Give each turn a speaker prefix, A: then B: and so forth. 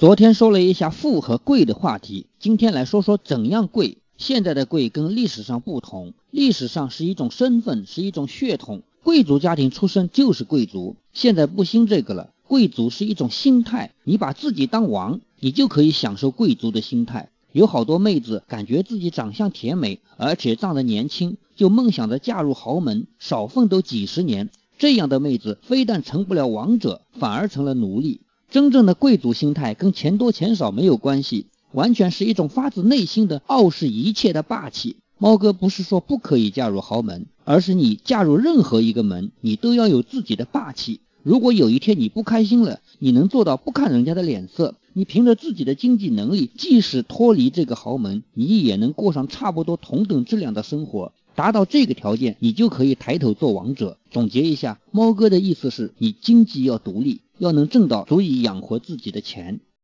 A: 昨天说了一下富和贵的话题，今天来说说怎样贵。现在的贵跟历史上不同，历史上是一种身份，是一种血统，贵族家庭出身就是贵族。现在不兴这个了，贵族是一种心态，你把自己当王，你就可以享受贵族的心态。有好多妹子感觉自己长相甜美，而且长得年轻，就梦想着嫁入豪门，少奋斗几十年。这样的妹子非但成不了王者，反而成了奴隶。真正的贵族心态跟钱多钱少没有关系，完全是一种发自内心的傲视一切的霸气。猫哥不是说不可以嫁入豪门，而是你嫁入任何一个门，你都要有自己的霸气。如果有一天你不开心了，你能做到不看人家的脸色，你凭着自己的经济能力，即使脱离这个豪门，你也能过上差不多同等质量的生活。达到这个条件，你就可以抬头做王者。总结一下，猫哥的意思是你经济要独立。要能挣到足以养活自己的钱。